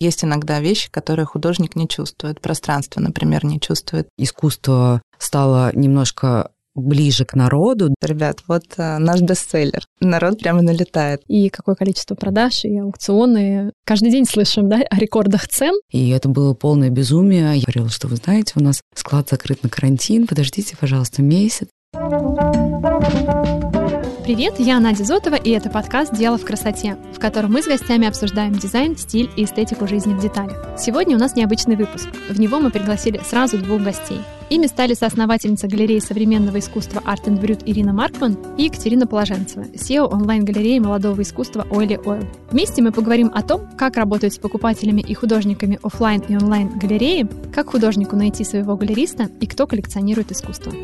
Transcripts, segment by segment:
Есть иногда вещи, которые художник не чувствует. Пространство, например, не чувствует. Искусство стало немножко ближе к народу. Ребят, вот а, наш бестселлер. Народ прямо налетает. И какое количество продаж, и аукционы. Каждый день слышим, да, о рекордах цен. И это было полное безумие. Я говорила, что вы знаете, у нас склад закрыт на карантин, подождите, пожалуйста, месяц. Привет, я Надя Зотова, и это подкаст «Дело в красоте», в котором мы с гостями обсуждаем дизайн, стиль и эстетику жизни в деталях. Сегодня у нас необычный выпуск. В него мы пригласили сразу двух гостей. Ими стали соосновательница галереи современного искусства Art and Brut Ирина Маркман и Екатерина Положенцева, SEO онлайн-галереи молодого искусства Oily Oil. Вместе мы поговорим о том, как работать с покупателями и художниками офлайн и онлайн галереи, как художнику найти своего галериста и кто коллекционирует искусство.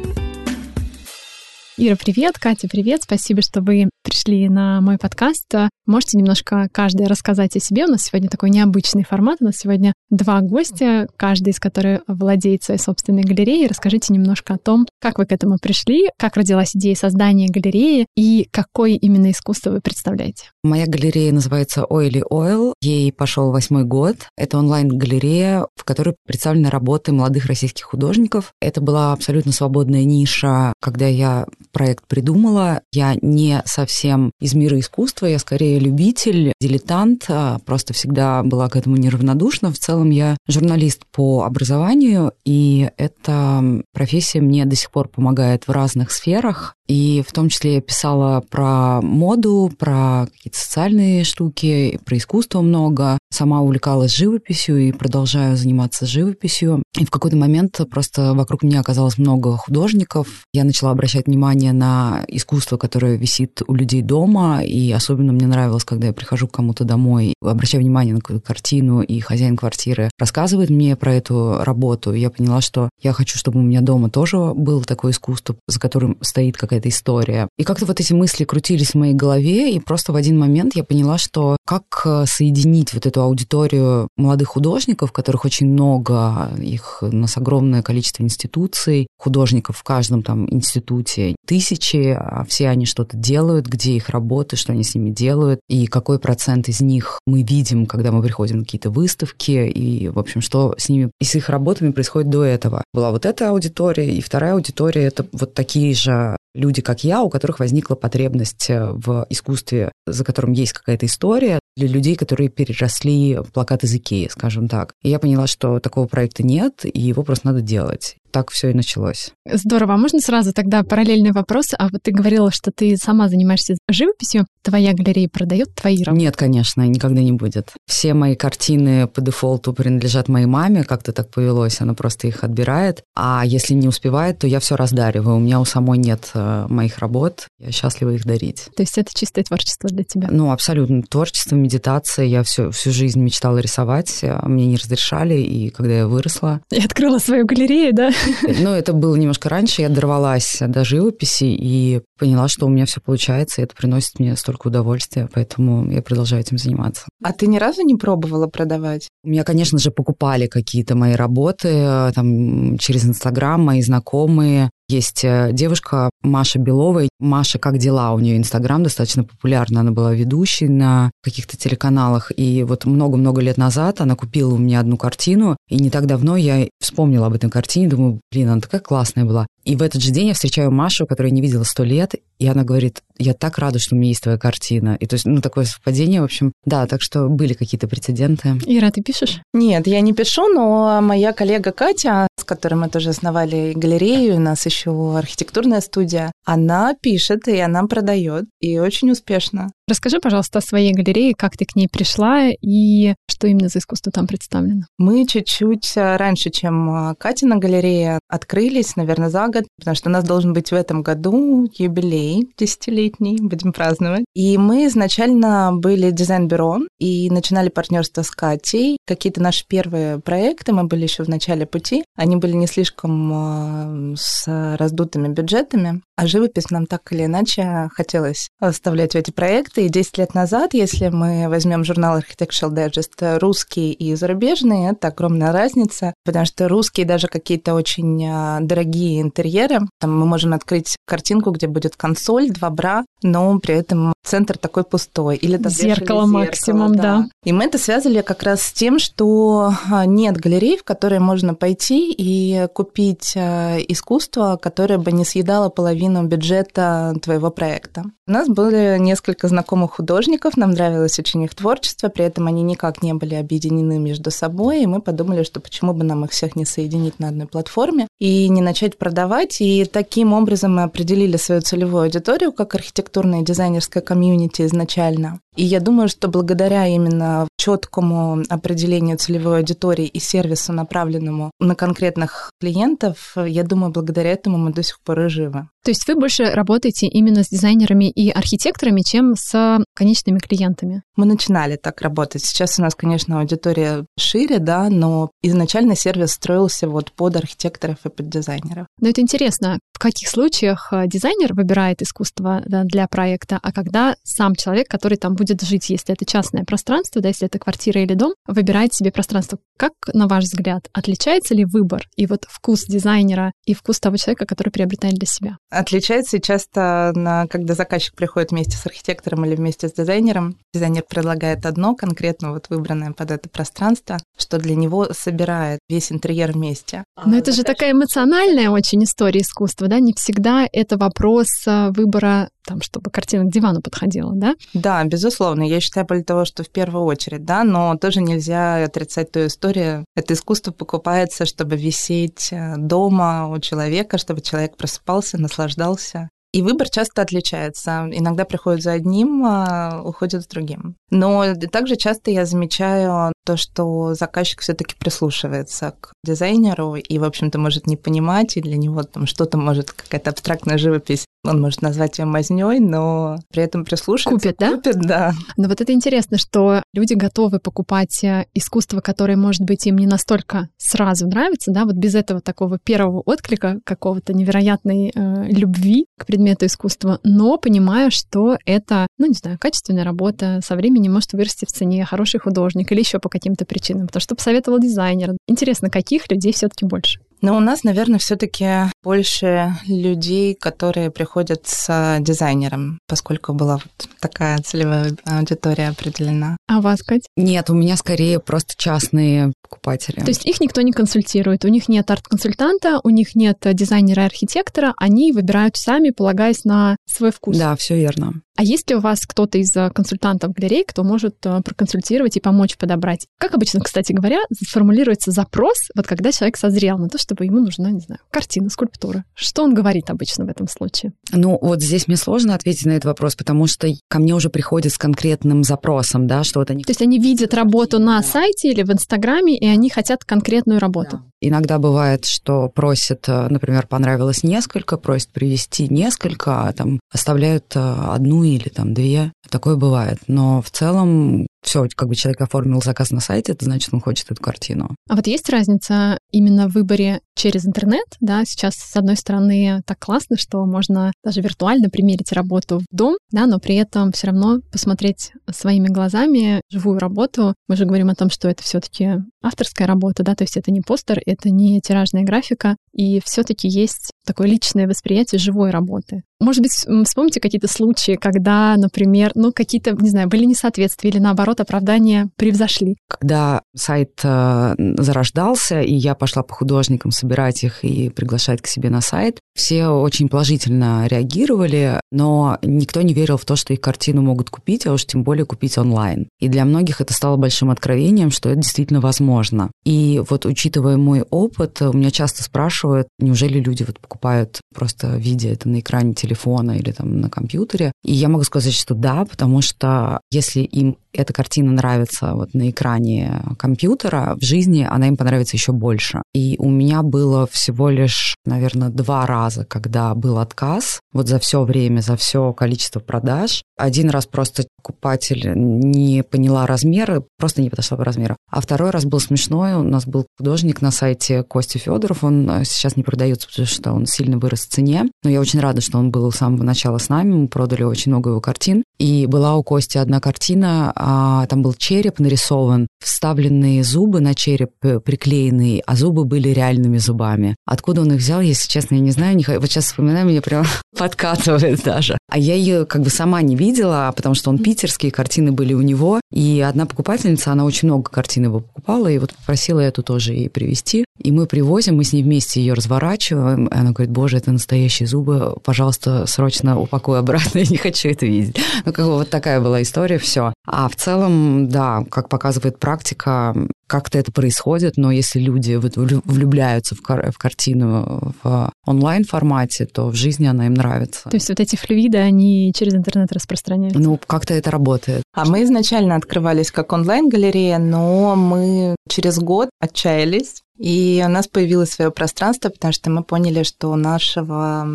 Ира, привет, Катя, привет, спасибо, что вы пришли на мой подкаст. Можете немножко каждый рассказать о себе? У нас сегодня такой необычный формат. У нас сегодня два гостя, каждый из которых владеет своей собственной галереей. Расскажите немножко о том, как вы к этому пришли, как родилась идея создания галереи и какое именно искусство вы представляете. Моя галерея называется Oily Oil. Ей пошел восьмой год. Это онлайн-галерея, в которой представлены работы молодых российских художников. Это была абсолютно свободная ниша. Когда я проект придумала, я не совсем из мира искусства, я скорее любитель, дилетант, а, просто всегда была к этому неравнодушна. В целом я журналист по образованию, и эта профессия мне до сих пор помогает в разных сферах. И в том числе я писала про моду, про какие-то социальные штуки, про искусство много. Сама увлекалась живописью и продолжаю заниматься живописью. И в какой-то момент просто вокруг меня оказалось много художников. Я начала обращать внимание на искусство, которое висит у людей дома. И особенно мне нравилось, когда я прихожу к кому-то домой, обращаю внимание на какую-то картину, и хозяин квартиры рассказывает мне про эту работу. И я поняла, что я хочу, чтобы у меня дома тоже было такое искусство, за которым стоит какая какая-то история. И как-то вот эти мысли крутились в моей голове, и просто в один момент я поняла, что как э, соединить вот эту аудиторию молодых художников, которых очень много, их у нас огромное количество институций, художников в каждом там институте тысячи, а все они что-то делают, где их работы, что они с ними делают, и какой процент из них мы видим, когда мы приходим на какие-то выставки, и, в общем, что с ними и с их работами происходит до этого. Была вот эта аудитория, и вторая аудитория — это вот такие же люди, как я, у которых возникла потребность э, в искусстве, за которым есть какая-то история, для людей, которые переросли в плакат из Икеи, скажем так. И я поняла, что такого проекта нет, и его просто надо делать так все и началось. Здорово. А можно сразу тогда параллельный вопрос? А вот ты говорила, что ты сама занимаешься живописью. Твоя галерея продает твои работы? Нет, конечно, никогда не будет. Все мои картины по дефолту принадлежат моей маме, как-то так повелось, она просто их отбирает. А если не успевает, то я все раздариваю. У меня у самой нет э, моих работ, я счастлива их дарить. То есть это чистое творчество для тебя? Ну, абсолютно. Творчество, медитация. Я всю, всю жизнь мечтала рисовать, мне не разрешали, и когда я выросла... И открыла свою галерею, да? Ну, это было немножко раньше, я дорвалась до живописи и поняла, что у меня все получается, и это приносит мне столько удовольствия, поэтому я продолжаю этим заниматься. А ты ни разу не пробовала продавать? У меня, конечно же, покупали какие-то мои работы э, там, через Инстаграм, мои знакомые. Есть э, девушка Маша Белова. Маша, как дела? У нее Инстаграм достаточно популярна. Она была ведущей на каких-то телеканалах. И вот много-много лет назад она купила у меня одну картину. И не так давно я вспомнила об этой картине. Думаю, блин, она такая классная была. И в этот же день я встречаю Машу, которую я не видела сто лет. И она говорит, я так рада, что у меня есть твоя картина. И то есть, ну, такое совпадение, в общем. Да, так что были какие-то прецеденты. Ира, ты пишешь? Нет, я не пишу, но моя коллега Катя, с которой мы тоже основали галерею, у нас еще архитектурная студия, она пишет, и она продает, и очень успешно. Расскажи, пожалуйста, о своей галерее, как ты к ней пришла и что именно за искусство там представлено. Мы чуть-чуть э, раньше, чем э, Катина галерея, открылись, наверное, за год, потому что у нас должен быть в этом году юбилей десятилетний, будем праздновать. И мы изначально были дизайн-бюро и начинали партнерство с Катей. Какие-то наши первые проекты, мы были еще в начале пути, они были не слишком э, с раздутыми бюджетами, а живопись нам так или иначе хотелось вставлять в эти проекты, специалисты, и 10 лет назад, если мы возьмем журнал Architectural Digest, русский и зарубежный, это огромная разница, потому что русские даже какие-то очень а, дорогие интерьеры, там мы можем открыть картинку, где будет консоль, два бра, но при этом центр такой пустой. Или там зеркало максимум, да. да. И мы это связали как раз с тем, что а, нет галерей, в которые можно пойти и купить искусство, которое бы не съедало половину бюджета твоего проекта. У нас были несколько знакомых художников, нам нравилось очень их творчество, при этом они никак не были объединены между собой, и мы подумали, что почему бы нам их всех не соединить на одной платформе и не начать продавать. И таким образом мы определили свою целевую аудиторию как архитектурная и дизайнерская комьюнити изначально. И я думаю, что благодаря именно четкому определению целевой аудитории и сервису, направленному на конкретных клиентов, я думаю, благодаря этому мы до сих пор и живы. То есть вы больше работаете именно с дизайнерами и архитекторами, чем с конечными клиентами? Мы начинали так работать. Сейчас у нас, конечно, аудитория шире, да, но изначально сервис строился вот под архитекторов и под дизайнеров. Но это интересно, каких случаях э, дизайнер выбирает искусство да, для проекта, а когда сам человек, который там будет жить, если это частное пространство, да, если это квартира или дом, выбирает себе пространство. Как, на ваш взгляд, отличается ли выбор и вот вкус дизайнера и вкус того человека, который приобретает для себя? Отличается и часто, на, когда заказчик приходит вместе с архитектором или вместе с дизайнером, дизайнер предлагает одно конкретно вот выбранное под это пространство, что для него собирает весь интерьер вместе. Но это же такая эмоциональная очень история искусства, да? Не всегда это вопрос а, выбора там, чтобы картина к дивану подходила, да? Да, безусловно. Я считаю, более того, что в первую очередь, да, но тоже нельзя отрицать ту историю. Это искусство покупается, чтобы висеть э, дома у человека, чтобы человек просыпался, наслаждался. И выбор часто отличается. Иногда приходит за одним, а уходит с другим. Но также часто я замечаю то, что заказчик все-таки прислушивается к дизайнеру и, в общем-то, может не понимать, и для него там что-то может, какая-то абстрактная живопись, он может назвать ее мазней, но при этом прислушивается. Купит, да? Купит, да. Но вот это интересно, что люди готовы покупать э, искусство, которое, может быть, им не настолько сразу нравится, да, вот без этого такого первого отклика, какого-то невероятной э, любви к предмету искусства, но понимая, что это, ну, не знаю, качественная работа, со временем может вырасти в цене, хороший художник или еще по каким-то причинам, потому что посоветовал дизайнер. Интересно, каких людей все-таки больше? Но у нас, наверное, все-таки больше людей, которые приходят с дизайнером, поскольку была вот такая целевая аудитория определена. А вас, Кать? Нет, у меня скорее просто частные покупатели. То есть их никто не консультирует, у них нет арт-консультанта, у них нет дизайнера-архитектора, они выбирают сами, полагаясь на свой вкус. Да, все верно. А есть ли у вас кто-то из э, консультантов галерей, кто может э, проконсультировать и помочь подобрать? Как обычно, кстати говоря, сформулируется запрос, вот когда человек созрел на то, чтобы ему нужна, не знаю, картина, скульптура. Что он говорит обычно в этом случае? Ну, вот здесь мне сложно ответить на этот вопрос, потому что ко мне уже приходят с конкретным запросом, да, что вот они... То есть они видят работу на сайте или в Инстаграме, и они хотят конкретную работу? Да. Иногда бывает, что просят, э, например, понравилось несколько, просят привести несколько, а там оставляют одну или там две. Такое бывает. Но в целом все, как бы человек оформил заказ на сайте, это значит, он хочет эту картину. А вот есть разница именно в выборе через интернет, да, сейчас, с одной стороны, так классно, что можно даже виртуально примерить работу в дом, да, но при этом все равно посмотреть своими глазами живую работу. Мы же говорим о том, что это все-таки авторская работа, да, то есть это не постер, это не тиражная графика, и все-таки есть такое личное восприятие живой работы. Может быть, вспомните какие-то случаи, когда, например, ну, какие-то, не знаю, были несоответствия или, наоборот, оправдания превзошли? Когда сайт э, зарождался, и я пошла по художникам собирать их и приглашать к себе на сайт, все очень положительно реагировали, но никто не верил в то, что их картину могут купить, а уж тем более купить онлайн. И для многих это стало большим откровением, что это действительно возможно. И вот учитывая мой опыт, у меня часто спрашивают, неужели люди вот покупают просто видя это на экране телефона или там на компьютере. И я могу сказать, что да, потому что если им эта картина нравится вот на экране компьютера, в жизни она им понравится еще больше. И у меня было всего лишь, наверное, два раза, когда был отказ вот за все время, за все количество продаж. Один раз просто покупатель не поняла размеры, просто не подошла по размеру. А второй раз был смешной. У нас был художник на сайте Костя Федоров. Он э, сейчас не продается, потому что он сильно вырос в цене. Но я очень рада, что он был с самого начала с нами. Мы продали очень много его картин. И была у Кости одна картина, а, там был череп нарисован, вставленные зубы на череп э, приклеенные, а зубы были реальными зубами. Откуда он их взял, если честно, я не знаю. Не... Вот сейчас вспоминаю, меня прям подкатывает даже. А я ее как бы сама не видела, потому что он питерский, картины были у него. И одна покупательница, она очень много картин его покупала, и вот попросила эту тоже ей привезти. И мы привозим, мы с ней вместе ее разворачиваем. Она говорит, боже, это настоящие зубы, пожалуйста, срочно упакуй обратно, я не хочу это видеть. Ну, как бы вот такая была история, все. А в целом, да, как показывает практика, как-то это происходит, но если люди влюбляются в, кар- в картину в онлайн-формате, то в жизни она им нравится. То есть вот эти флюиды, они через интернет распространяются? Ну, как-то это работает. А мы изначально открывались как онлайн-галерея, но мы через год отчаялись и у нас появилось свое пространство, потому что мы поняли, что у нашего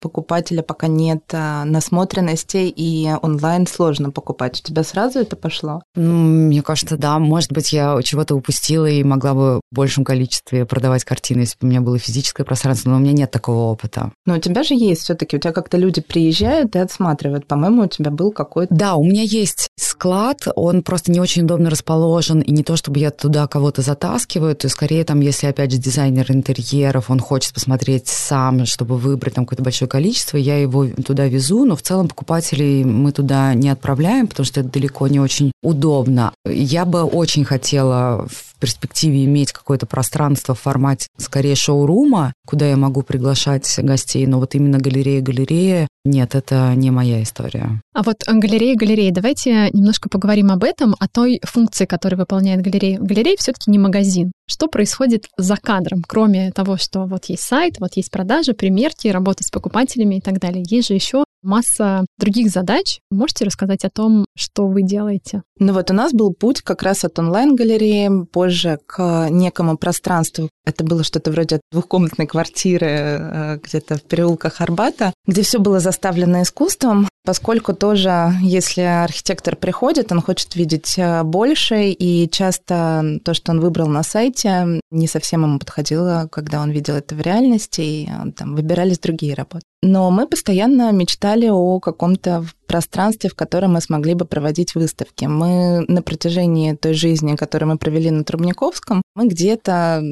покупателя пока нет а, насмотренности, и онлайн сложно покупать. У тебя сразу это пошло? мне кажется, да. Может быть, я чего-то упустила и могла бы в большем количестве продавать картины, если бы у меня было физическое пространство, но у меня нет такого опыта. Но у тебя же есть все таки у тебя как-то люди приезжают и отсматривают. По-моему, у тебя был какой-то... Да, у меня есть склад, он просто не очень удобно расположен, и не то, чтобы я туда кого-то затаскиваю, то скорее там если, опять же, дизайнер интерьеров, он хочет посмотреть сам, чтобы выбрать там какое-то большое количество, я его туда везу, но в целом покупателей мы туда не отправляем, потому что это далеко не очень удобно. Я бы очень хотела в перспективе иметь какое-то пространство в формате скорее шоурума, куда я могу приглашать гостей, но вот именно галерея-галерея, нет, это не моя история. А вот галерея-галерея, давайте немножко поговорим об этом, о той функции, которую выполняет галерея. Галерея все-таки не магазин. Что происходит за кадром, кроме того, что вот есть сайт, вот есть продажи, примерки, работа с покупателями и так далее. Есть же еще масса других задач. Можете рассказать о том, что вы делаете? Ну вот у нас был путь как раз от онлайн-галереи, позже к некому пространству. Это было что-то вроде двухкомнатной квартиры э, где-то в переулках Арбата, где все было заставлено искусством, поскольку тоже, если архитектор приходит, он хочет видеть э, больше, и часто то, что он выбрал на сайте, не совсем ему подходило, когда он видел это в реальности, и э, там выбирались другие работы. Но мы постоянно мечтали о каком-то пространстве, в котором мы смогли бы проводить выставки. Мы на протяжении той жизни, которую мы провели на Трубниковском, мы где-то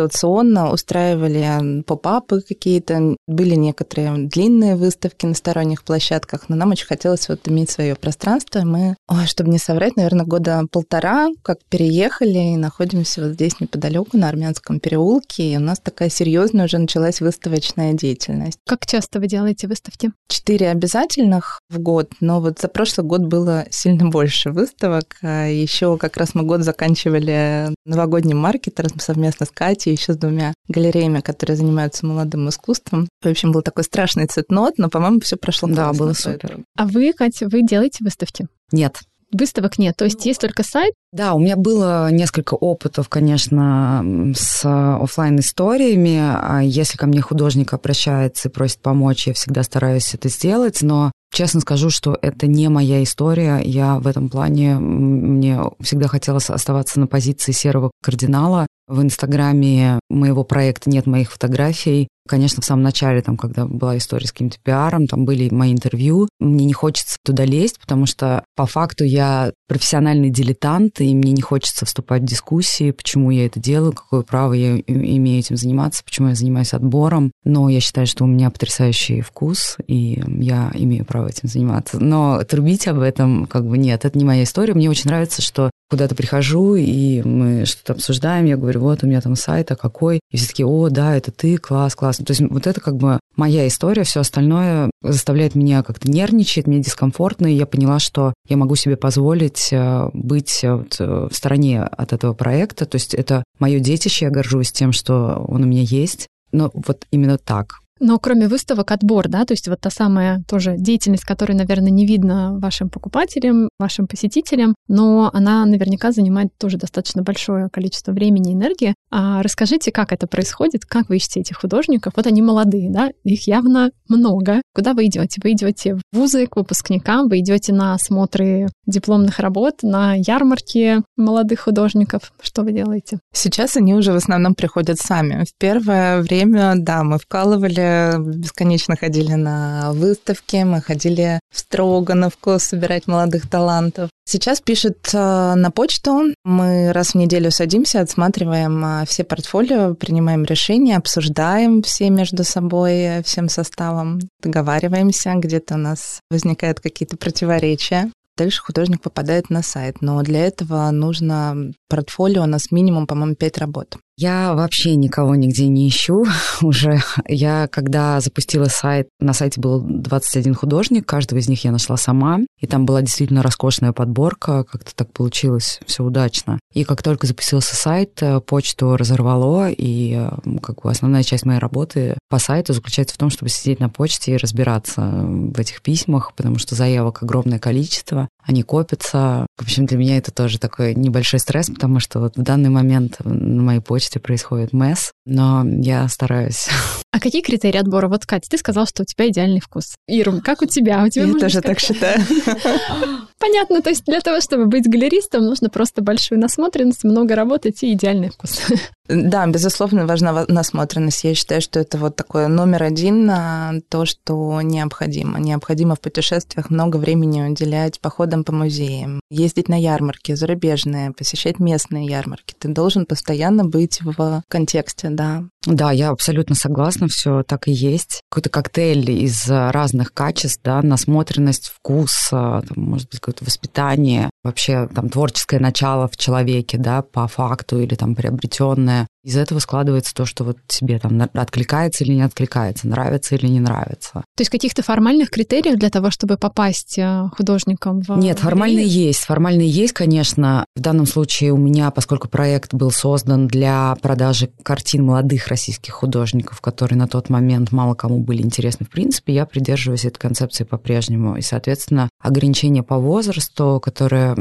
ситуационно устраивали поп-апы какие-то, были некоторые длинные выставки на сторонних площадках, но нам очень хотелось вот иметь свое пространство. Мы, ой, чтобы не соврать, наверное, года полтора, как переехали и находимся вот здесь неподалеку на Армянском переулке, и у нас такая серьезная уже началась выставочная деятельность. Как часто вы делаете выставки? Четыре обязательных в год но вот за прошлый год было сильно больше выставок. А еще как раз мы год заканчивали новогодним маркетером совместно с Катей, еще с двумя галереями, которые занимаются молодым искусством. В общем, был такой страшный цветнот, но, по-моему, все прошло Да, классно, было супер. А вы, Катя, вы делаете выставки? Нет, выставок нет, то есть есть только сайт? Да, у меня было несколько опытов, конечно, с офлайн историями. А если ко мне художник обращается и просит помочь, я всегда стараюсь это сделать, но Честно скажу, что это не моя история. Я в этом плане, мне всегда хотелось оставаться на позиции серого кардинала. В Инстаграме моего проекта нет моих фотографий. Конечно, в самом начале, там, когда была история с каким-то пиаром, там были мои интервью. Мне не хочется туда лезть, потому что по факту я профессиональный дилетант, и мне не хочется вступать в дискуссии, почему я это делаю, какое право я имею этим заниматься, почему я занимаюсь отбором. Но я считаю, что у меня потрясающий вкус, и я имею право этим заниматься. Но трубить об этом как бы нет, это не моя история. Мне очень нравится, что куда-то прихожу, и мы что-то обсуждаем, я говорю, вот у меня там сайт, а какой? И все таки о, да, это ты, класс, класс. То есть вот это как бы моя история, все остальное заставляет меня как-то нервничать, мне дискомфортно, и я поняла, что я могу себе позволить э, быть э, вот э, в стороне от этого проекта. То есть это мое детище, я горжусь тем, что он у меня есть. Но вот именно так. Но кроме выставок отбор, да, то есть вот та самая тоже деятельность, которая, наверное, не видно вашим покупателям, вашим посетителям, но она наверняка занимает тоже достаточно большое количество времени и энергии. А расскажите, как это происходит, как вы ищете этих художников? Вот они молодые, да, их явно много. Куда вы идете? Вы идете в вузы к выпускникам, вы идете на осмотры дипломных работ, на ярмарки молодых художников. Что вы делаете? Сейчас они уже в основном приходят сами. В первое время, да, мы вкалывали бесконечно ходили на выставки, мы ходили в Строгановку собирать молодых талантов. Сейчас пишет э, на почту. Мы раз в неделю садимся, отсматриваем э, все портфолио, принимаем решения, обсуждаем все между собой, э, всем составом, договариваемся, где-то у нас возникают какие-то противоречия. Дальше художник попадает на сайт, но для этого нужно портфолио, у нас минимум, по-моему, 5 работ. Я вообще никого нигде не ищу уже. Я, когда запустила сайт, на сайте был 21 художник, каждого из них я нашла сама, и там была действительно роскошная подборка, как-то так получилось, все удачно. И как только запустился сайт, э, почту разорвало, и э, как бы основная часть моей работы по сайту заключается в том, чтобы сидеть на почте и разбираться в этих письмах, потому что заявок огромное количество, они копятся. В общем, для меня это тоже такой небольшой стресс, потому что вот в данный момент на моей почте происходит месс, но я стараюсь. А какие критерии отбора? Вот, Катя, ты сказала, что у тебя идеальный вкус. Ирум, как у тебя? У тебя я тоже так считаю. Понятно, то есть для того, чтобы быть галеристом, нужно просто большую насмотренность, много работать и идеальный вкус. Да, безусловно, важна насмотренность. Я считаю, что это вот такое номер один на то, что необходимо. Необходимо в путешествиях много времени уделять походам по музеям, ездить на ярмарки зарубежные, посещать местные ярмарки. Ты должен постоянно быть в контексте, да. Да, я абсолютно согласна, все так и есть. Какой-то коктейль из разных качеств, да, насмотренность, вкус, а, там, может быть, какое-то воспитание, вообще там творческое начало в человеке, да, по факту или там приобретенное из этого складывается то, что вот тебе там откликается или не откликается, нравится или не нравится. То есть каких-то формальных критериев для того, чтобы попасть э, художником в Нет, формальные есть. Формальные есть, конечно. В данном случае у меня, поскольку проект был создан для продажи картин молодых российских художников, которые на тот момент мало кому были интересны в принципе, я придерживаюсь этой концепции по-прежнему. И, соответственно, ограничение по возрасту, которое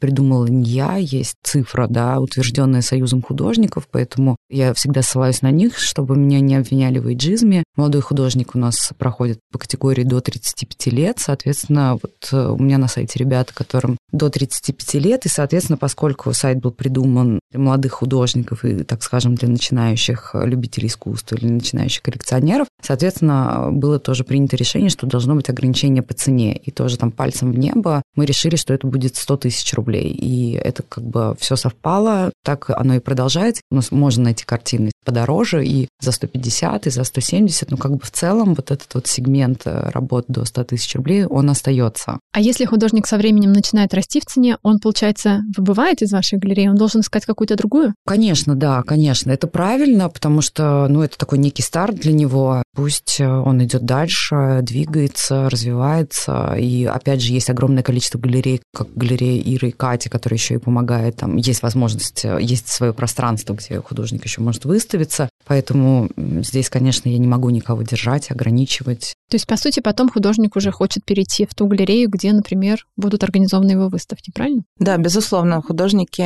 придумала не я, есть цифра, да, утвержденная Союзом художников, поэтому поэтому я всегда ссылаюсь на них, чтобы меня не обвиняли в эйджизме. Молодой художник у нас проходит по категории до 35 лет, соответственно, вот э, у меня на сайте ребята, которым до 35 лет, и, соответственно, поскольку сайт был придуман для молодых художников и, так скажем, для начинающих любителей искусства или начинающих коллекционеров, соответственно, было тоже принято решение, что должно быть ограничение по цене. И тоже там пальцем в небо мы решили, что это будет 100 тысяч рублей. И это как бы все совпало, так оно и продолжается. У нас можно найти картины подороже и за 150, и за 170, но как бы в целом вот этот вот сегмент э, работ до 100 тысяч рублей, он остается. А если художник со временем начинает расти в цене, он, получается, выбывает из вашей галереи, он должен искать какую-то другую? Конечно, да, конечно. Это правильно, потому что, ну, это такой некий старт для него. Пусть э, он идет дальше, двигается, развивается. И, опять же, есть огромное количество галерей, как галерея Иры и Кати, которая еще и помогает. Там есть возможность, э, есть свое пространство, где художник еще может выставиться. Поэтому здесь, конечно, я не могу никого держать, ограничивать. То есть, по сути, потом художник уже хочет перейти в ту галерею, где, например, будут организованы его выставки, правильно? Да, безусловно, художники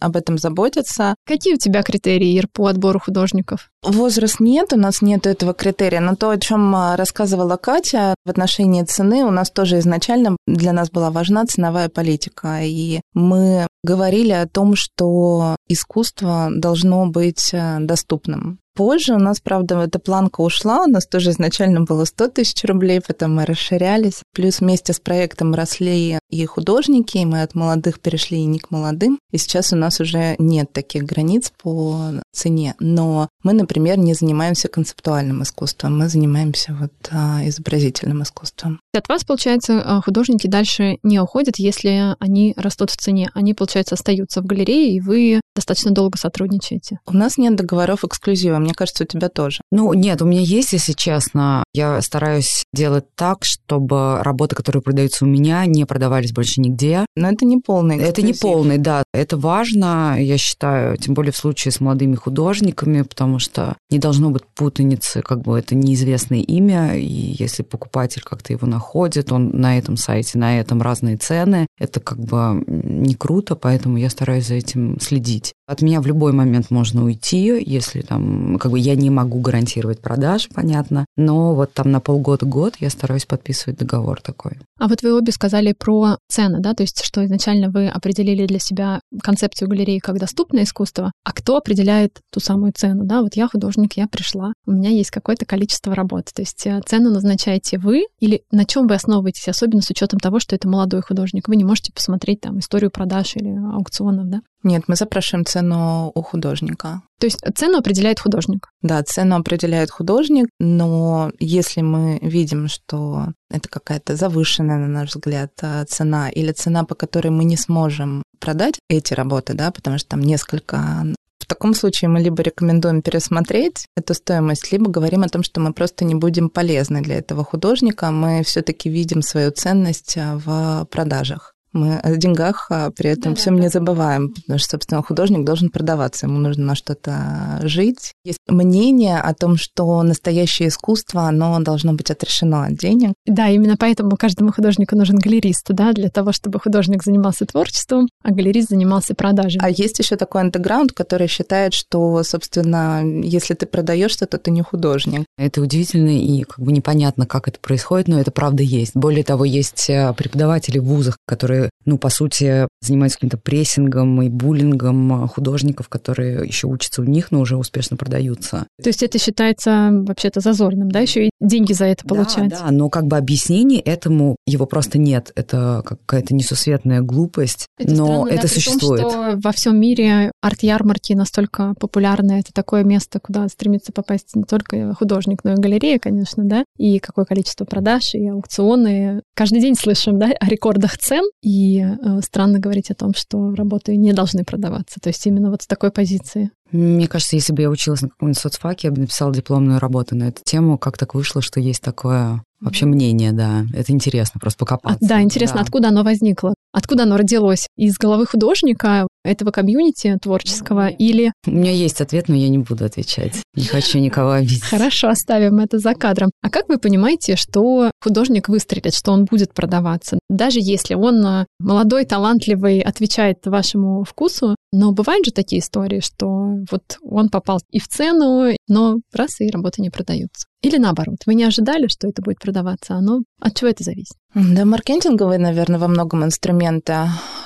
об этом заботятся. Какие у тебя критерии, Ир, по отбору художников? Возраст нет, у нас нет этого критерия, но то, о чем а, рассказывала Катя в отношении цены, у нас тоже изначально для нас была важна ценовая политика, и мы говорили о том, что искусство должно быть э, доступным. Позже у нас, правда, эта планка ушла, у нас тоже изначально было 100 тысяч рублей, потом мы расширялись. Плюс вместе с проектом росли и художники, и мы от молодых перешли и не к молодым. И сейчас у нас уже нет таких границ по цене. Но мы, например, не занимаемся концептуальным искусством, мы занимаемся вот а, изобразительным искусством. От вас, получается, а, художники дальше не уходят, если они растут в цене. Они, получается, остаются в галерее, и вы достаточно долго сотрудничаете. У нас нет договоров эксклюзива. Мне кажется, у тебя тоже. Ну, нет, у меня есть, если честно. Я стараюсь делать так, чтобы работы, которые продаются у меня, не продавались больше нигде. Но это не полный эксклюзив. Это не полный, да. Это важно, я считаю, тем более в случае с молодыми художниками, потому что не должно быть путаницы, как бы это неизвестное имя, и если покупатель как-то его находит, он на этом сайте, на этом разные цены, это как бы не круто, поэтому я стараюсь за этим следить. От меня в любой момент можно уйти, если там, как бы я не могу гарантировать продаж, понятно, но вот там на полгода-год я стараюсь подписывать договор такой. А вот вы обе сказали про цены, да, то есть что изначально вы определили для себя концепцию галереи как доступное искусство, а кто определяет ту самую цену, да, вот я художник, я пришла, у меня есть какое-то количество работ, то есть э, цену назначаете вы или на чем вы основываетесь, особенно с учетом того, что это молодой художник, вы не можете посмотреть там историю продаж или аукционов, да? Нет, мы запрашиваем цену у художника. То есть цену определяет художник? Да, цену определяет художник, но если мы видим, что это какая-то завышенная, на наш взгляд, э, цена или цена, по которой мы не сможем продать эти работы, да, потому что там несколько в таком случае мы либо рекомендуем пересмотреть эту стоимость, либо говорим о том, что мы просто не будем полезны для этого художника, мы все-таки видим свою ценность э, в продажах мы о деньгах а при этом да, всем да, не забываем, потому что, собственно, художник должен продаваться, ему нужно на что-то жить. Есть мнение о том, что настоящее искусство, оно должно быть отрешено от денег. Да, именно поэтому каждому художнику нужен галерист, да, для того, чтобы художник занимался творчеством, а галерист занимался продажей. А есть еще такой андеграунд, который считает, что, собственно, если ты продаешь что-то, ты не художник. Это удивительно и как бы непонятно, как это происходит, но это правда есть. Более того, есть э, преподаватели в вузах, которые ну, по сути, занимаются каким-то прессингом и буллингом художников, которые еще учатся у них, но уже успешно продаются. То есть это считается вообще-то зазорным, да, еще и деньги за это получать? Да, да, но как бы объяснений этому его просто нет. Это какая-то несусветная глупость, это но странно, это да, существует. Том, что во всем мире арт-ярмарки настолько популярны, это такое место, куда стремится попасть не только художник, но и галерея, конечно, да, и какое количество продаж, и аукционы. Каждый день слышим, да, о рекордах цен, и э, странно говорить о том, что работы не должны продаваться. То есть именно вот с такой позиции. Мне кажется, если бы я училась на каком-нибудь соцфаке, я бы написала дипломную работу на эту тему. Как так вышло, что есть такое вообще мнение, да. Это интересно, просто покопаться. А, да, интересно, да. откуда оно возникло? Откуда оно родилось? Из головы художника, этого комьюнити творческого или... У меня есть ответ, но я не буду отвечать. Не хочу никого обидеть. Хорошо, оставим это за кадром. А как вы понимаете, что художник выстрелит, что он будет продаваться? Даже если он э, молодой, талантливый, отвечает вашему вкусу, но бывают же такие истории, что вот он попал и в цену, но раз и работы не продаются. Или наоборот, вы не ожидали, что это будет продаваться, оно от чего это зависит? Да, маркетинговые, наверное, во многом инструменты.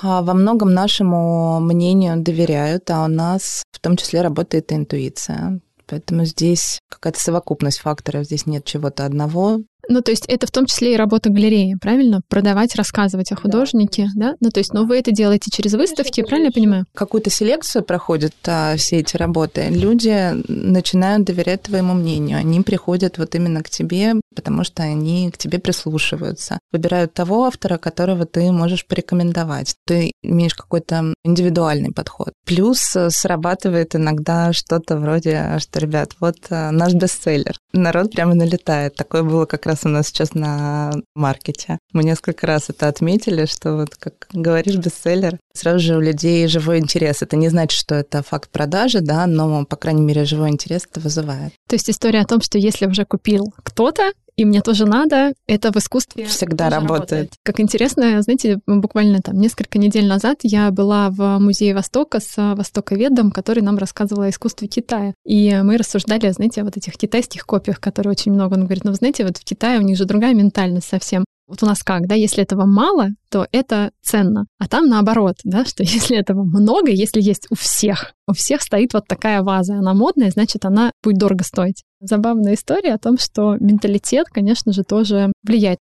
А во многом нашему мнению доверяют, а у нас в том числе работает интуиция. Поэтому здесь какая-то совокупность факторов, здесь нет чего-то одного. Ну, то есть это в том числе и работа галереи, правильно? Продавать, рассказывать о художнике, да? да? Ну, то есть, но вы это делаете через выставки, Конечно, правильно я понимаю? Какую-то селекцию проходят а, все эти работы. Люди начинают доверять твоему мнению. Они приходят вот именно к тебе, потому что они к тебе прислушиваются. Выбирают того автора, которого ты можешь порекомендовать. Ты имеешь какой-то индивидуальный подход. Плюс э, срабатывает иногда что-то вроде, что, ребят, вот э, наш бестселлер. Народ прямо налетает. Такое было как раз раз у нас сейчас на маркете. Мы несколько раз это отметили, что вот как говоришь бестселлер, сразу же у людей живой интерес. Это не значит, что это факт продажи, да, но, по крайней мере, живой интерес это вызывает. То есть история о том, что если уже купил кто-то, и мне тоже надо, это в искусстве всегда работает. работает. Как интересно, знаете, буквально там несколько недель назад я была в Музее Востока с востоковедом, который нам рассказывал о искусстве Китая. И мы рассуждали, знаете, о вот этих китайских копиях, которые очень много. Он говорит, ну, вы знаете, вот в Китае у них же другая ментальность совсем. Вот у нас как, да, если этого мало, то это ценно. А там наоборот, да, что если этого много, если есть у всех, у всех стоит вот такая ваза, она модная, значит, она будет дорого стоить. Забавная история о том, что менталитет, конечно же, тоже влияет.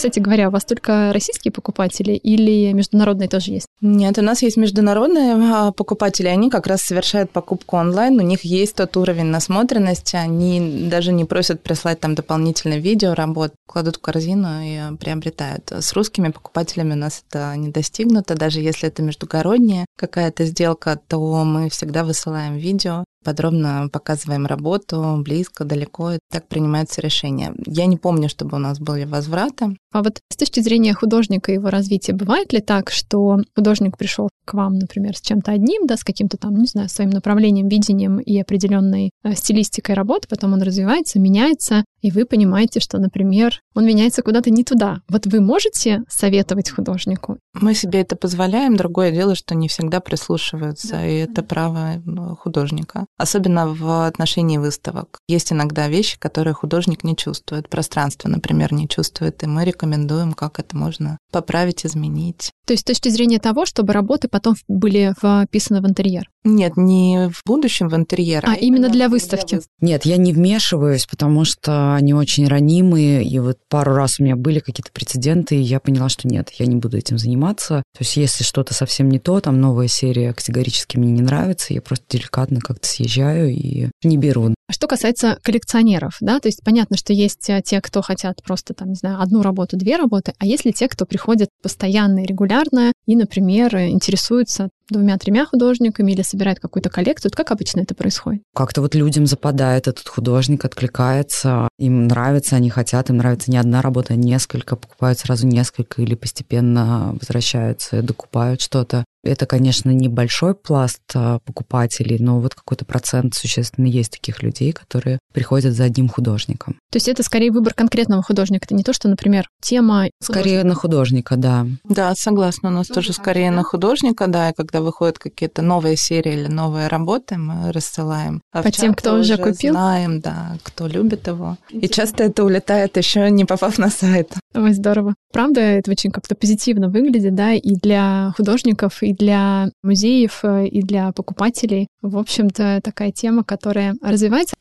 Кстати говоря, у вас только российские покупатели или международные тоже есть? Нет, у нас есть международные а, покупатели, они как раз совершают покупку онлайн, у них есть тот уровень насмотренности, они даже не просят прислать там дополнительное видео работ, кладут в корзину и приобретают. С русскими покупателями у нас это не достигнуто, даже если это междугородняя какая-то сделка, то мы всегда высылаем видео, подробно показываем работу, близко, далеко, и так принимаются решения. Я не помню, чтобы у нас были возвраты. А вот с точки зрения художника и его развития, бывает ли так, что художник пришел к вам, например, с чем-то одним, да, с каким-то там, не знаю, своим направлением, видением и определенной э, стилистикой работы, потом он развивается, меняется, и вы понимаете, что, например, он меняется куда-то не туда. Вот вы можете советовать художнику? Мы себе это позволяем. Другое дело, что не всегда прислушиваются, да. и это право художника. Особенно в отношении выставок. Есть иногда вещи, которые художник не чувствует. Пространство, например, не чувствует, и мы рекомендуем, как это можно поправить, изменить. То есть с точки зрения того, чтобы работы потом были вписаны в интерьер? Нет, не в будущем в интерьер. А, а именно для выставки? Для Нет, я не вмешиваюсь, потому что они очень ранимые, и вот пару раз у меня были какие-то прецеденты, и я поняла, что нет, я не буду этим заниматься. То есть если что-то совсем не то, там новая серия категорически мне не нравится, я просто деликатно как-то съезжаю и не беру. А что касается коллекционеров, да, то есть понятно, что есть э, те, кто хотят просто, там, не знаю, одну работу, две работы, а есть ли те, кто приходит постоянно и регулярно и, например, интересуются двумя-тремя художниками или собирает какую-то коллекцию? Как обычно это происходит? Как-то вот людям западает этот художник, откликается, им нравится, они хотят, им нравится не одна работа, а несколько, покупают сразу несколько или постепенно возвращаются и докупают что-то. Это, конечно, небольшой пласт а, покупателей, но вот какой-то процент существенно есть таких людей, которые приходят за одним художником. То есть это скорее выбор конкретного художника, это не то, что, например, тема... Скорее на художника, да. Да, согласна, у нас тоже, тоже скорее да? на художника, да, и когда выходят какие-то новые серии или новые работы, мы рассылаем. А По тем, кто уже купил? Знаем, да, кто любит его. И часто это улетает еще не попав на сайт. Ой, здорово. Правда, это очень как-то позитивно выглядит, да, и для художников, и для музеев, э, и для покупателей. В общем-то, такая тема, которая развивается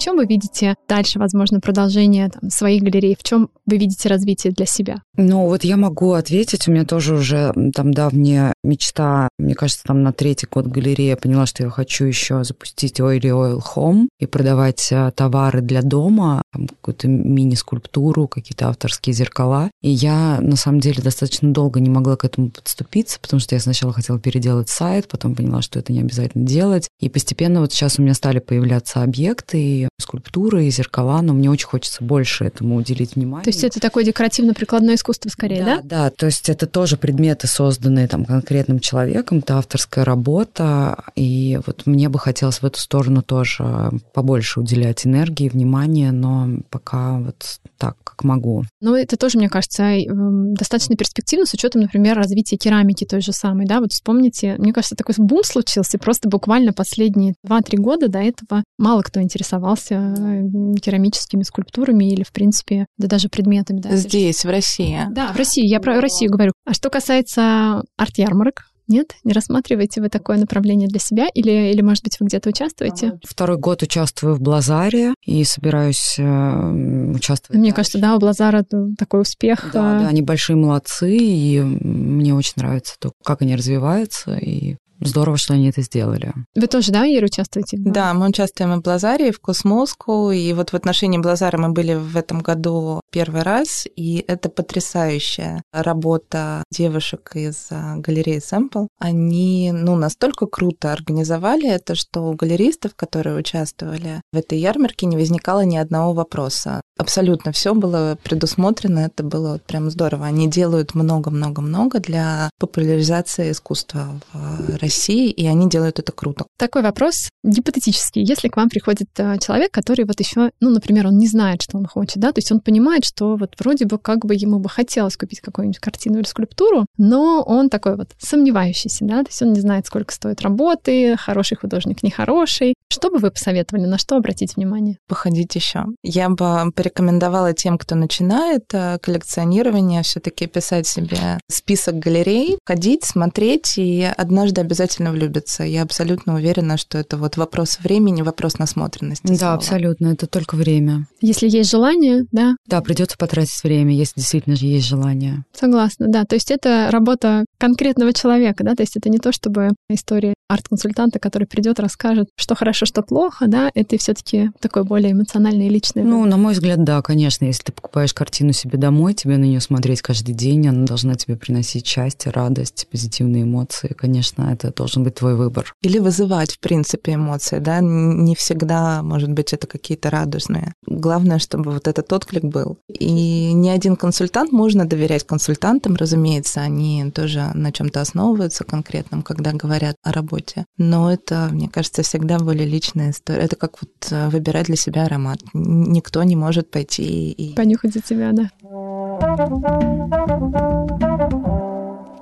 чем вы видите дальше, возможно, продолжение там, своих галерей? В чем вы видите развитие для себя? Ну, вот я могу ответить. У меня тоже уже там давняя мечта. Мне кажется, там на третий год галереи я поняла, что я хочу еще запустить Oily Oil Home и продавать а, товары для дома, какую-то мини-скульптуру, какие-то авторские зеркала. И я, на самом деле, достаточно долго не могла к этому подступиться, потому что я сначала хотела переделать сайт, потом поняла, что это не обязательно делать. И постепенно вот сейчас у меня стали появляться объекты, и скульптуры и зеркала, но мне очень хочется больше этому уделить внимание. То есть это такое декоративно-прикладное искусство скорее, да? Да, да, то есть это тоже предметы, созданные там конкретным человеком, это авторская работа, и вот мне бы хотелось в эту сторону тоже побольше уделять энергии, внимания, но пока вот так, как могу. Ну, это тоже, мне кажется, эм, достаточно перспективно с учетом, например, развития керамики той же самой, да, вот вспомните, мне кажется, такой бум случился, просто буквально последние 2-3 года до этого мало кто интересовался керамическими скульптурами или, в принципе, да даже предметами. Да, Здесь, в России. Да, в России. Я про Россию говорю. А что касается арт-ярмарок, нет? Не рассматриваете вы такое направление для себя? Или, или может быть, вы где-то участвуете? Второй год участвую в Блазаре и собираюсь э, участвовать. Мне дальше. кажется, да, у Блазара такой успех. Да, да, они большие молодцы, и мне очень нравится то, как они развиваются, и Здорово, что они это сделали. Вы тоже, да, Ира, участвуете? Да, мы участвуем и в Блазаре, и в Космоску, и вот в отношении Блазара мы были в этом году первый раз, и это потрясающая работа девушек из а, галереи Sample. Они, ну, настолько круто организовали это, что у галеристов, которые участвовали в этой ярмарке, не возникало ни одного вопроса. Абсолютно все было предусмотрено, это было вот прям здорово. Они делают много-много-много для популяризации искусства в России России, и они делают это круто. Такой вопрос гипотетический. Если к вам приходит э, человек, который вот еще, ну, например, он не знает, что он хочет, да, то есть он понимает, что вот вроде бы как бы ему бы хотелось купить какую-нибудь картину или скульптуру, но он такой вот сомневающийся, да, то есть он не знает, сколько стоит работы, хороший художник, нехороший. Что бы вы посоветовали, на что обратить внимание? Походить еще. Я бы порекомендовала тем, кто начинает э, коллекционирование, все-таки писать себе список галерей, ходить, смотреть и однажды обязательно обязательно влюбятся. Я абсолютно уверена, что это вот вопрос времени, вопрос насмотренности. Да, снова. абсолютно, это только время. Если есть желание, да? Да, придется потратить время, если действительно же есть желание. Согласна, да. То есть это работа конкретного человека, да, то есть это не то, чтобы история арт-консультанта, который придет, расскажет, что хорошо, что плохо, да, это все-таки такое более эмоциональное и личное. Ну, на мой взгляд, да, конечно. Если ты покупаешь картину себе домой, тебе на нее смотреть каждый день, она должна тебе приносить счастье, радость, позитивные эмоции. Конечно, это должен быть твой выбор. Или вызывать, в принципе, эмоции, да, не всегда, может быть, это какие-то радужные. Главное, чтобы вот этот отклик был. И ни один консультант, можно доверять консультантам, разумеется, они тоже на чем-то основываются конкретном, когда говорят о работе. Но это, мне кажется, всегда более личная история. Это как вот э, выбирать для себя аромат. Никто не может пойти и... Понюхать за тебя, да.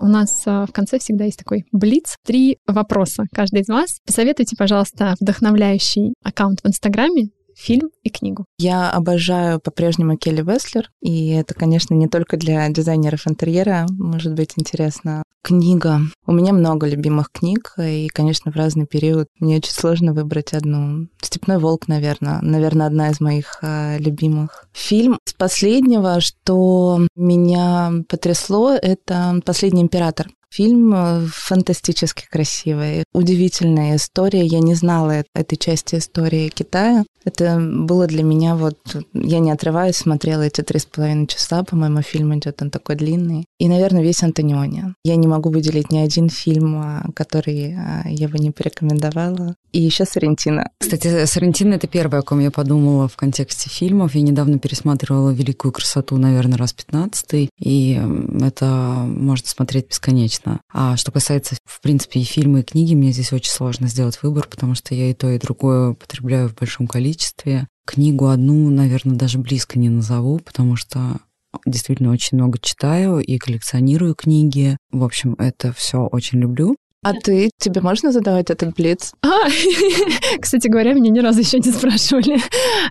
У нас э, в конце всегда есть такой блиц. Три вопроса каждый из вас. Посоветуйте, пожалуйста, вдохновляющий аккаунт в Инстаграме, фильм и книгу. Я обожаю по-прежнему Келли Веслер, и это, конечно, не только для дизайнеров интерьера, может быть интересно. Книга. У меня много любимых книг, и, конечно, в разный период мне очень сложно выбрать одну. «Степной волк», наверное. Наверное, одна из моих э, любимых. Фильм с последнего, что меня потрясло, это «Последний император». Фильм э, фантастически красивый, удивительная история. Я не знала этой части истории Китая. Это было для меня вот... Я не отрываюсь, смотрела эти три с половиной часа, по-моему, фильм идет, он такой длинный. И, наверное, весь Антониони. Я не могу выделить ни один фильм, а, который я бы не порекомендовала. И еще Соррентино. Кстати, Соррентино — это первое, о ком я подумала в контексте фильмов. Я недавно пересматривала «Великую красоту», наверное, раз пятнадцатый, и это можно смотреть бесконечно. А что касается, в принципе, и фильма, и книги, мне здесь очень сложно сделать выбор, потому что я и то, и другое потребляю в большом количестве. Книгу одну, наверное, даже близко не назову, потому что действительно очень много читаю и коллекционирую книги. В общем, это все очень люблю. А ты, тебе можно задавать этот блиц? А, кстати говоря, меня ни разу еще не спрашивали.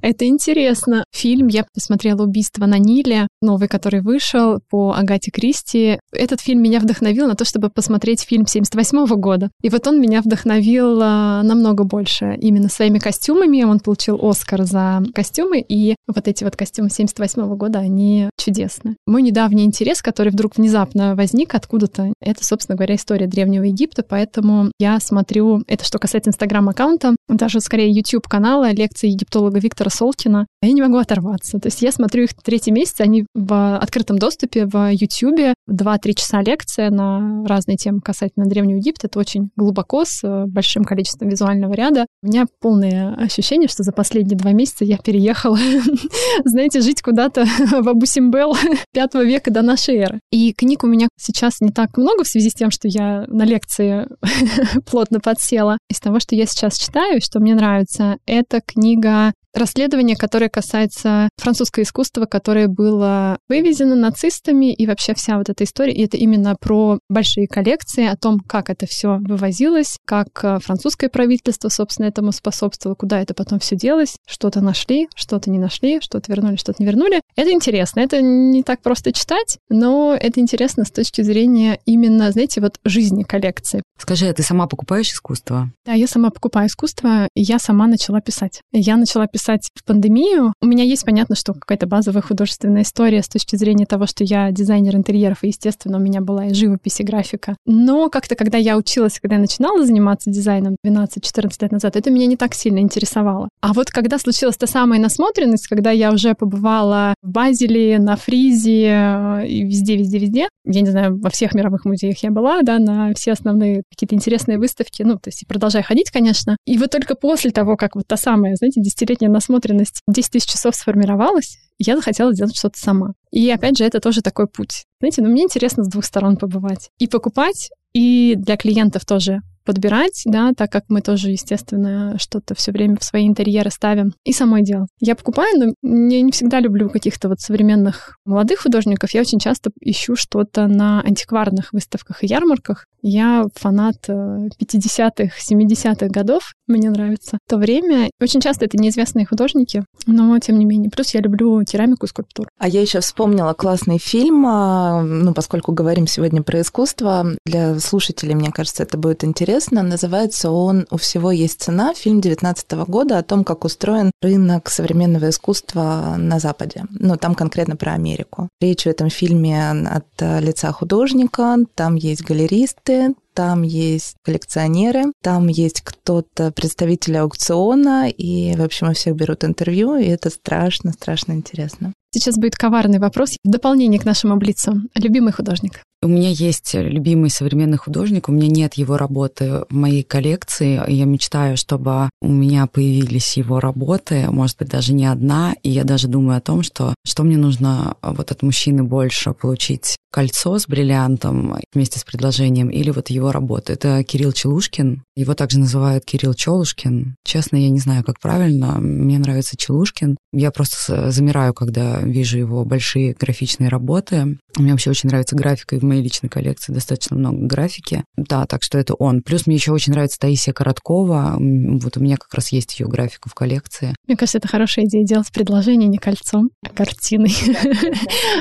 Это интересно. Фильм я посмотрела «Убийство на Ниле», новый, который вышел по Агате Кристи. Этот фильм меня вдохновил на то, чтобы посмотреть фильм 78 года. И вот он меня вдохновил а, намного больше. Именно своими костюмами. Он получил Оскар за костюмы, и вот эти вот костюмы 78 года, они чудесны. Мой недавний интерес, который вдруг внезапно возник откуда-то, это, собственно говоря, история Древнего Египта, поэтому я смотрю, это что касается Инстаграм-аккаунта, даже скорее YouTube-канала, лекции египтолога Виктора Солкина, я не могу оторваться. То есть я смотрю их третий месяц, они в открытом доступе в YouTube, 2-3 часа лекция на разные темы касательно Древнего Египта. Это очень глубоко, с э, большим количеством визуального ряда. У меня полное ощущение, что за последние два месяца я переехала, знаете, жить куда-то в Абу-Симбел 5 века до нашей эры. И книг у меня сейчас не так много в связи с тем, что я на лекции плотно подсела. Из того, что я сейчас читаю, что мне нравится, это книга расследование, которое касается французского искусства, которое было вывезено нацистами, и вообще вся вот эта история, и это именно про большие коллекции, о том, как это все вывозилось, как э, французское правительство, собственно, этому способствовало, куда это потом все делось, что-то нашли, что-то не нашли, что-то вернули, что-то не вернули. Это интересно, это не так просто читать, но это интересно с точки зрения именно, знаете, вот жизни коллекции. Скажи, а ты сама покупаешь искусство? Да, я сама покупаю искусство, и я сама начала писать. Я начала писать писать в пандемию. У меня есть, понятно, что какая-то базовая художественная история с точки зрения того, что я дизайнер интерьеров, и, естественно, у меня была и живопись, и графика. Но как-то, когда я училась, когда я начинала заниматься дизайном 12-14 лет назад, это меня не так сильно интересовало. А вот когда случилась та самая насмотренность, когда я уже побывала в Базеле, на Фризе, э, и везде, везде, везде, я не знаю, во всех мировых музеях я была, да, на все основные какие-то интересные выставки, ну, то есть продолжаю ходить, конечно. И вот только после того, как вот та самая, знаете, десятилетняя насмотренность 10 тысяч часов сформировалась, я захотела сделать что-то сама. И опять же, это тоже такой путь. Знаете, ну мне интересно с двух сторон побывать. И покупать, и для клиентов тоже подбирать, да, так как мы тоже, естественно, что-то все время в свои интерьеры ставим, и самой делать. Я покупаю, но я не всегда люблю каких-то вот современных молодых художников. Я очень часто ищу что-то на антикварных выставках и ярмарках. Я фанат 50-х, э, 70-х годов. Мне нравится то время. Очень часто это неизвестные художники, но тем не менее. Плюс я люблю керамику и скульптуру. А я еще вспомнила классный фильм, а, ну, поскольку говорим сегодня про искусство, для слушателей, мне кажется, это будет интересно. Называется он «У всего есть цена». Фильм 19 года о том, как устроен рынок современного искусства на Западе. Ну, там конкретно про Америку. Речь в этом фильме от лица художника, там есть галеристы, там есть коллекционеры, там есть кто-то, представитель аукциона, и, в общем, у всех берут интервью, и это страшно-страшно интересно. Сейчас будет коварный вопрос в дополнение к нашему блицу. Любимый художник? У меня есть любимый современный художник, у меня нет его работы в моей коллекции. Я мечтаю, чтобы у меня появились его работы, может быть, даже не одна. И я даже думаю о том, что, что мне нужно вот от мужчины больше получить кольцо с бриллиантом вместе с предложением или вот его работу. Это Кирилл Челушкин. Его также называют Кирилл Челушкин. Честно, я не знаю, как правильно. Мне нравится Челушкин. Я просто замираю, когда вижу его большие графичные работы. Мне вообще очень нравится графика, и моей личной коллекции достаточно много графики. Да, так что это он. Плюс мне еще очень нравится Таисия Короткова. Вот у меня как раз есть ее графика в коллекции. Мне кажется, это хорошая идея делать предложение не кольцом, а картиной.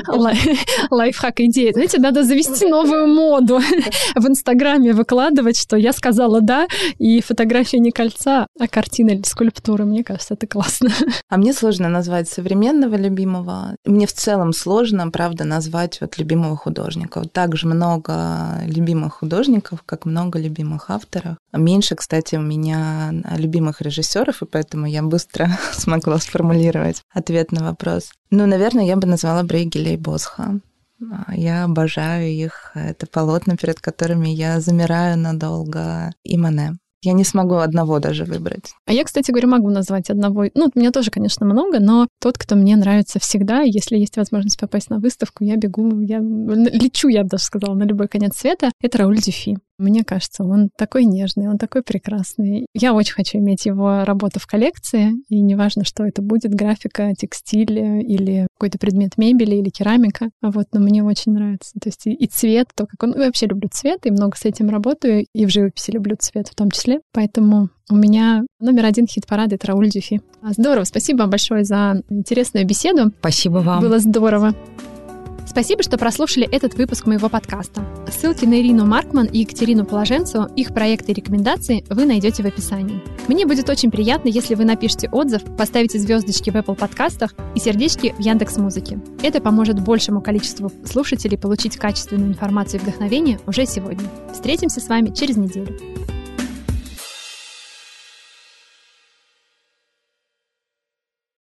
Лайфхак идея. Знаете, надо завести новую моду в Инстаграме, выкладывать, что я сказала да, и фотография не кольца, а картина или скульптура. Мне кажется, это классно. А мне сложно назвать современного любимого. Мне в целом сложно, правда, назвать вот любимого художника. Вот так же много любимых художников, как много любимых авторов. Меньше, кстати, у меня любимых режиссеров, и поэтому я быстро смогла сформулировать ответ на вопрос. Ну, наверное, я бы назвала Брейгеля и Босха. Я обожаю их. Это полотна, перед которыми я замираю надолго. И Мане. Я не смогу одного даже выбрать. А я, кстати говоря, могу назвать одного. Ну, у меня тоже, конечно, много, но тот, кто мне нравится всегда, если есть возможность попасть на выставку, я бегу, я лечу, я бы даже сказала, на любой конец света, это Рауль Дюфи. Мне кажется, он такой нежный, он такой прекрасный. Я очень хочу иметь его работу в коллекции, и неважно, что это будет, графика, текстиль или какой-то предмет мебели или керамика. Вот, но мне очень нравится. То есть и цвет, то, как он... Я вообще люблю цвет, и много с этим работаю, и в живописи люблю цвет в том числе. Поэтому у меня номер один хит-парада — это Рауль Дюфи. Здорово, спасибо большое за интересную беседу. Спасибо вам. Было здорово. Спасибо, что прослушали этот выпуск моего подкаста. Ссылки на Ирину Маркман и Екатерину Положенцеву, их проекты и рекомендации вы найдете в описании. Мне будет очень приятно, если вы напишите отзыв, поставите звездочки в Apple подкастах и сердечки в Яндекс Музыке. Это поможет большему количеству слушателей получить качественную информацию и вдохновение уже сегодня. Встретимся с вами через неделю.